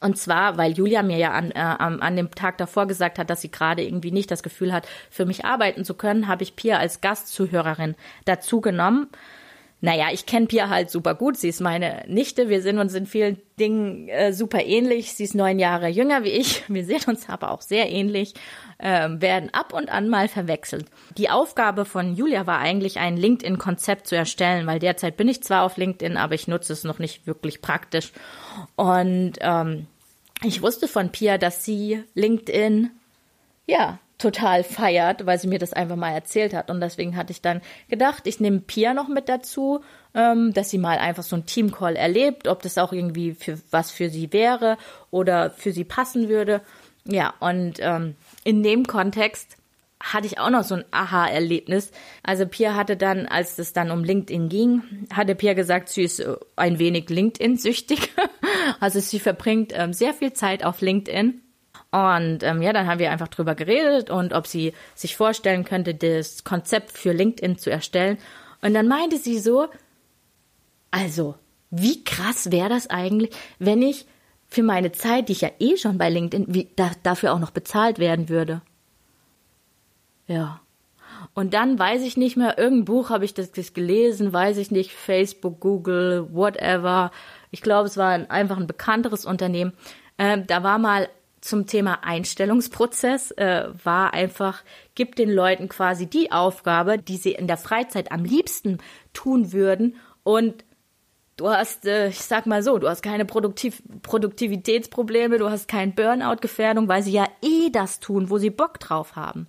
Und zwar, weil Julia mir ja an, äh, an dem Tag davor gesagt hat, dass sie gerade irgendwie nicht das Gefühl hat, für mich arbeiten zu können, habe ich Pia als Gastzuhörerin dazu genommen naja, ich kenne Pia halt super gut. Sie ist meine Nichte. Wir sind uns in vielen Dingen äh, super ähnlich. Sie ist neun Jahre jünger wie ich. Wir sehen uns aber auch sehr ähnlich, äh, werden ab und an mal verwechselt. Die Aufgabe von Julia war eigentlich, ein LinkedIn-Konzept zu erstellen, weil derzeit bin ich zwar auf LinkedIn, aber ich nutze es noch nicht wirklich praktisch. Und ähm, ich wusste von Pia, dass sie LinkedIn ja total feiert, weil sie mir das einfach mal erzählt hat. Und deswegen hatte ich dann gedacht, ich nehme Pia noch mit dazu, ähm, dass sie mal einfach so ein Teamcall erlebt, ob das auch irgendwie für was für sie wäre oder für sie passen würde. Ja, und ähm, in dem Kontext hatte ich auch noch so ein Aha-Erlebnis. Also Pia hatte dann, als es dann um LinkedIn ging, hatte Pia gesagt, sie ist äh, ein wenig LinkedIn-süchtig. also sie verbringt ähm, sehr viel Zeit auf LinkedIn und ähm, ja, dann haben wir einfach drüber geredet und ob sie sich vorstellen könnte, das Konzept für LinkedIn zu erstellen. Und dann meinte sie so, also, wie krass wäre das eigentlich, wenn ich für meine Zeit, die ich ja eh schon bei LinkedIn, wie, da, dafür auch noch bezahlt werden würde. Ja. Und dann weiß ich nicht mehr, irgendein Buch habe ich das, das gelesen, weiß ich nicht, Facebook, Google, whatever. Ich glaube, es war ein, einfach ein bekannteres Unternehmen. Ähm, da war mal zum Thema Einstellungsprozess äh, war einfach, gibt den Leuten quasi die Aufgabe, die sie in der Freizeit am liebsten tun würden und du hast, äh, ich sag mal so, du hast keine Produktiv Produktivitätsprobleme, du hast keine Burnout-Gefährdung, weil sie ja eh das tun, wo sie Bock drauf haben.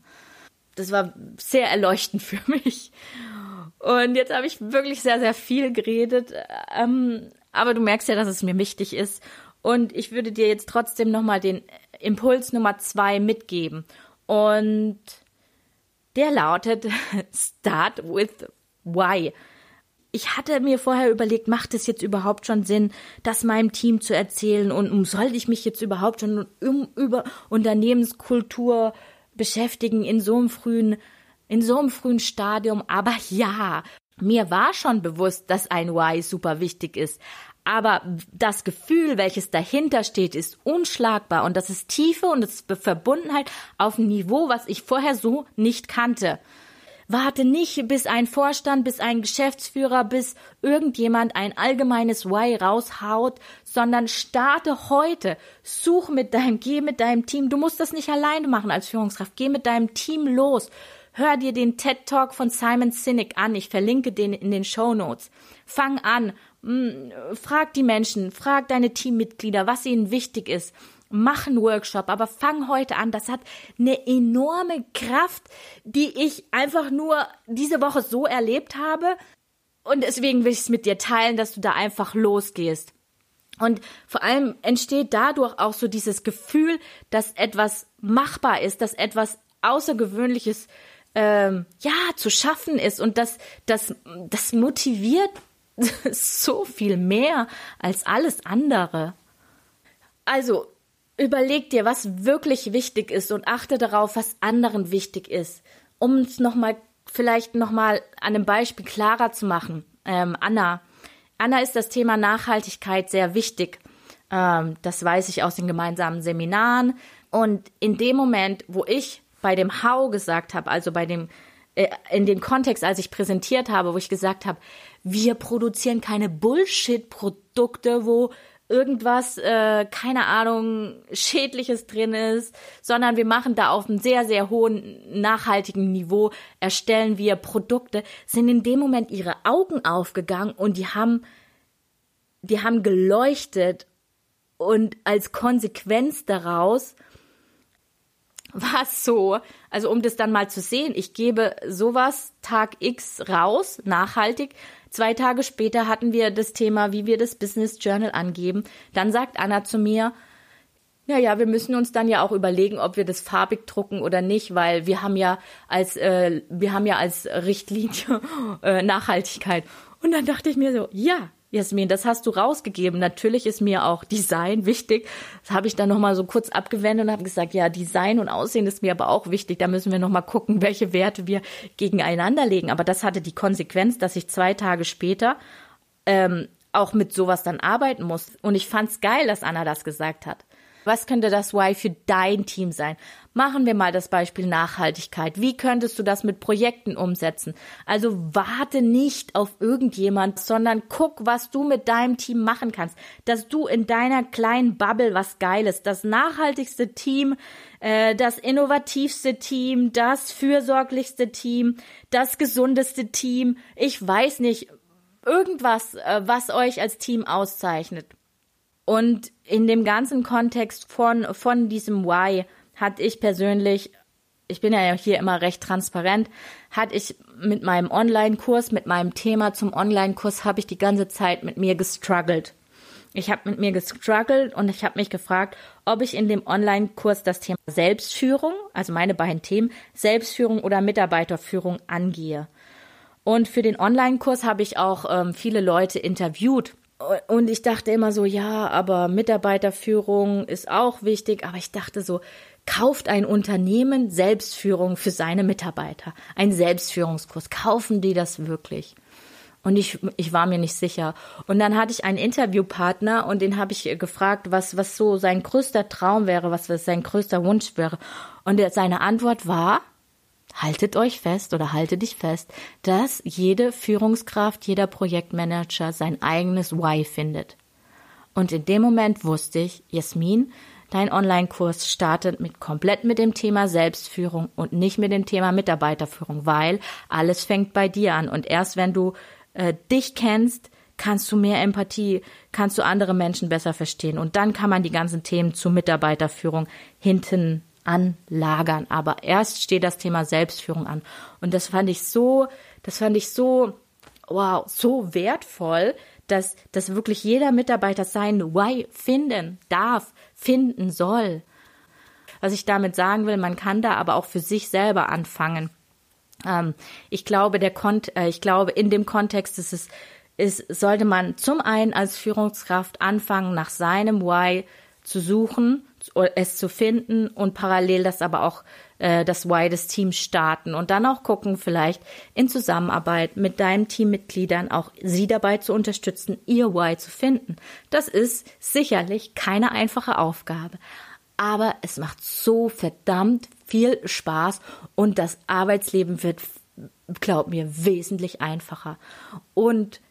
Das war sehr erleuchtend für mich. Und jetzt habe ich wirklich sehr, sehr viel geredet. Ähm, aber du merkst ja, dass es mir wichtig ist. Und ich würde dir jetzt trotzdem nochmal den Impuls Nummer zwei mitgeben. Und der lautet Start with Why. Ich hatte mir vorher überlegt, macht es jetzt überhaupt schon Sinn, das meinem Team zu erzählen und soll ich mich jetzt überhaupt schon um, über Unternehmenskultur beschäftigen in so einem frühen, in so einem frühen Stadium? Aber ja, mir war schon bewusst, dass ein Why super wichtig ist. Aber das Gefühl, welches dahinter steht, ist unschlagbar und das ist Tiefe und das ist Verbundenheit auf ein Niveau, was ich vorher so nicht kannte. Warte nicht, bis ein Vorstand, bis ein Geschäftsführer, bis irgendjemand ein allgemeines Why raushaut, sondern starte heute. Such mit deinem, geh mit deinem Team. Du musst das nicht alleine machen als Führungskraft. Geh mit deinem Team los. Hör dir den TED Talk von Simon Sinek an. Ich verlinke den in den Show Notes. Fang an, frag die Menschen, frag deine Teammitglieder, was ihnen wichtig ist. Mach einen Workshop, aber fang heute an. Das hat eine enorme Kraft, die ich einfach nur diese Woche so erlebt habe. Und deswegen will ich es mit dir teilen, dass du da einfach losgehst. Und vor allem entsteht dadurch auch so dieses Gefühl, dass etwas machbar ist, dass etwas Außergewöhnliches ähm, ja zu schaffen ist und das das das motiviert so viel mehr als alles andere. Also, überleg dir, was wirklich wichtig ist und achte darauf, was anderen wichtig ist. Um es nochmal, vielleicht nochmal an einem Beispiel klarer zu machen. Ähm, Anna. Anna ist das Thema Nachhaltigkeit sehr wichtig. Ähm, das weiß ich aus den gemeinsamen Seminaren. Und in dem Moment, wo ich bei dem How gesagt habe, also bei dem äh, in dem Kontext, als ich präsentiert habe, wo ich gesagt habe, wir produzieren keine Bullshit-Produkte, wo irgendwas, äh, keine Ahnung, schädliches drin ist, sondern wir machen da auf einem sehr, sehr hohen, nachhaltigen Niveau, erstellen wir Produkte, sind in dem Moment ihre Augen aufgegangen und die haben, die haben geleuchtet und als Konsequenz daraus war es so, also um das dann mal zu sehen, ich gebe sowas Tag X raus, nachhaltig, Zwei Tage später hatten wir das Thema, wie wir das Business Journal angeben. Dann sagt Anna zu mir, ja, ja, wir müssen uns dann ja auch überlegen, ob wir das farbig drucken oder nicht, weil wir haben ja als äh, wir haben ja als Richtlinie äh, Nachhaltigkeit. Und dann dachte ich mir so, ja, Jasmin, das hast du rausgegeben. Natürlich ist mir auch Design wichtig. Das habe ich dann nochmal so kurz abgewendet und habe gesagt, ja, Design und Aussehen ist mir aber auch wichtig. Da müssen wir nochmal gucken, welche Werte wir gegeneinander legen. Aber das hatte die Konsequenz, dass ich zwei Tage später ähm, auch mit sowas dann arbeiten muss. Und ich fand's geil, dass Anna das gesagt hat. Was könnte das Why für dein Team sein? Machen wir mal das Beispiel Nachhaltigkeit. Wie könntest du das mit Projekten umsetzen? Also warte nicht auf irgendjemand, sondern guck, was du mit deinem Team machen kannst. Dass du in deiner kleinen Bubble was Geiles, das nachhaltigste Team, äh, das innovativste Team, das fürsorglichste Team, das gesundeste Team, ich weiß nicht, irgendwas, äh, was euch als Team auszeichnet. Und in dem ganzen Kontext von, von diesem Why hatte ich persönlich, ich bin ja hier immer recht transparent, hatte ich mit meinem Online-Kurs, mit meinem Thema zum Online-Kurs, habe ich die ganze Zeit mit mir gestruggelt. Ich habe mit mir gestruggelt und ich habe mich gefragt, ob ich in dem Online-Kurs das Thema Selbstführung, also meine beiden Themen, Selbstführung oder Mitarbeiterführung angehe. Und für den Online-Kurs habe ich auch ähm, viele Leute interviewt und ich dachte immer so, ja, aber Mitarbeiterführung ist auch wichtig. Aber ich dachte so, kauft ein Unternehmen Selbstführung für seine Mitarbeiter? Ein Selbstführungskurs. Kaufen die das wirklich? Und ich, ich war mir nicht sicher. Und dann hatte ich einen Interviewpartner und den habe ich gefragt, was, was so sein größter Traum wäre, was, sein größter Wunsch wäre. Und seine Antwort war, haltet euch fest oder halte dich fest, dass jede Führungskraft, jeder Projektmanager sein eigenes Why findet. Und in dem Moment wusste ich, Jasmin, dein Online-Kurs startet mit komplett mit dem Thema Selbstführung und nicht mit dem Thema Mitarbeiterführung, weil alles fängt bei dir an. Und erst wenn du äh, dich kennst, kannst du mehr Empathie, kannst du andere Menschen besser verstehen. Und dann kann man die ganzen Themen zur Mitarbeiterführung hinten anlagern. Aber erst steht das Thema Selbstführung an. Und das fand ich so, das fand ich so, wow, so wertvoll, dass, dass wirklich jeder Mitarbeiter sein Why finden darf, finden soll. Was ich damit sagen will, man kann da aber auch für sich selber anfangen. Ähm, ich glaube, der Kont äh, ich glaube, in dem Kontext ist es, ist, sollte man zum einen als Führungskraft anfangen, nach seinem Why zu suchen es zu finden und parallel das aber auch äh, das Why des Teams starten und dann auch gucken, vielleicht in Zusammenarbeit mit deinen Teammitgliedern auch sie dabei zu unterstützen, ihr Why zu finden. Das ist sicherlich keine einfache Aufgabe, aber es macht so verdammt viel Spaß und das Arbeitsleben wird, glaub mir, wesentlich einfacher und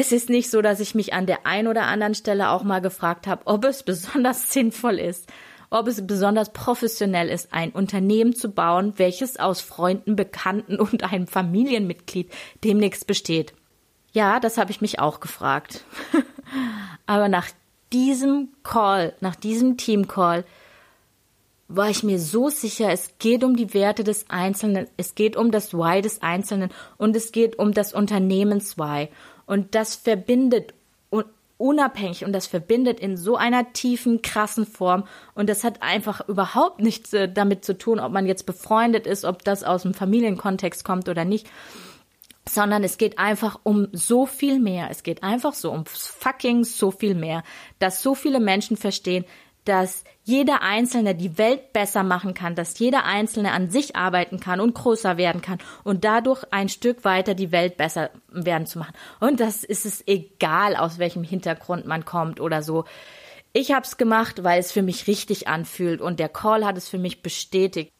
es ist nicht so, dass ich mich an der einen oder anderen Stelle auch mal gefragt habe, ob es besonders sinnvoll ist, ob es besonders professionell ist, ein Unternehmen zu bauen, welches aus Freunden, Bekannten und einem Familienmitglied demnächst besteht. Ja, das habe ich mich auch gefragt. Aber nach diesem Call, nach diesem Team-Call, war ich mir so sicher, es geht um die Werte des Einzelnen, es geht um das Why des Einzelnen und es geht um das Unternehmens-Why. Und das verbindet unabhängig und das verbindet in so einer tiefen, krassen Form. Und das hat einfach überhaupt nichts äh, damit zu tun, ob man jetzt befreundet ist, ob das aus dem Familienkontext kommt oder nicht. Sondern es geht einfach um so viel mehr. Es geht einfach so um fucking so viel mehr, dass so viele Menschen verstehen, dass jeder Einzelne die Welt besser machen kann, dass jeder Einzelne an sich arbeiten kann und größer werden kann und dadurch ein Stück weiter die Welt besser werden zu machen. Und das ist es egal, aus welchem Hintergrund man kommt oder so. Ich habe es gemacht, weil es für mich richtig anfühlt und der Call hat es für mich bestätigt.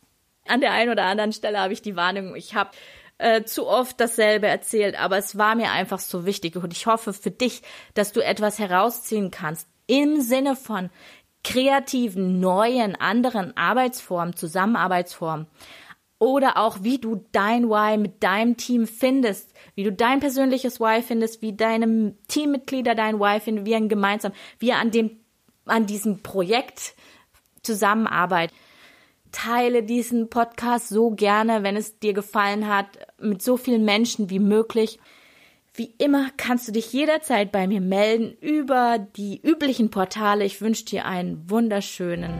An der einen oder anderen Stelle habe ich die Wahrnehmung, ich habe äh, zu oft dasselbe erzählt, aber es war mir einfach so wichtig und ich hoffe für dich, dass du etwas herausziehen kannst. im Sinne von kreativen, neuen, anderen Arbeitsformen, Zusammenarbeitsformen. Oder auch, wie du dein Why mit deinem Team findest, wie du dein persönliches Why findest, wie deine Teammitglieder dein Why finden, wie ein gemeinsam, wie an dem, an diesem Projekt zusammenarbeitet. Teile diesen Podcast so gerne, wenn es dir gefallen hat, mit so vielen Menschen wie möglich. Wie immer kannst du dich jederzeit bei mir melden über die üblichen Portale. Ich wünsche dir einen wunderschönen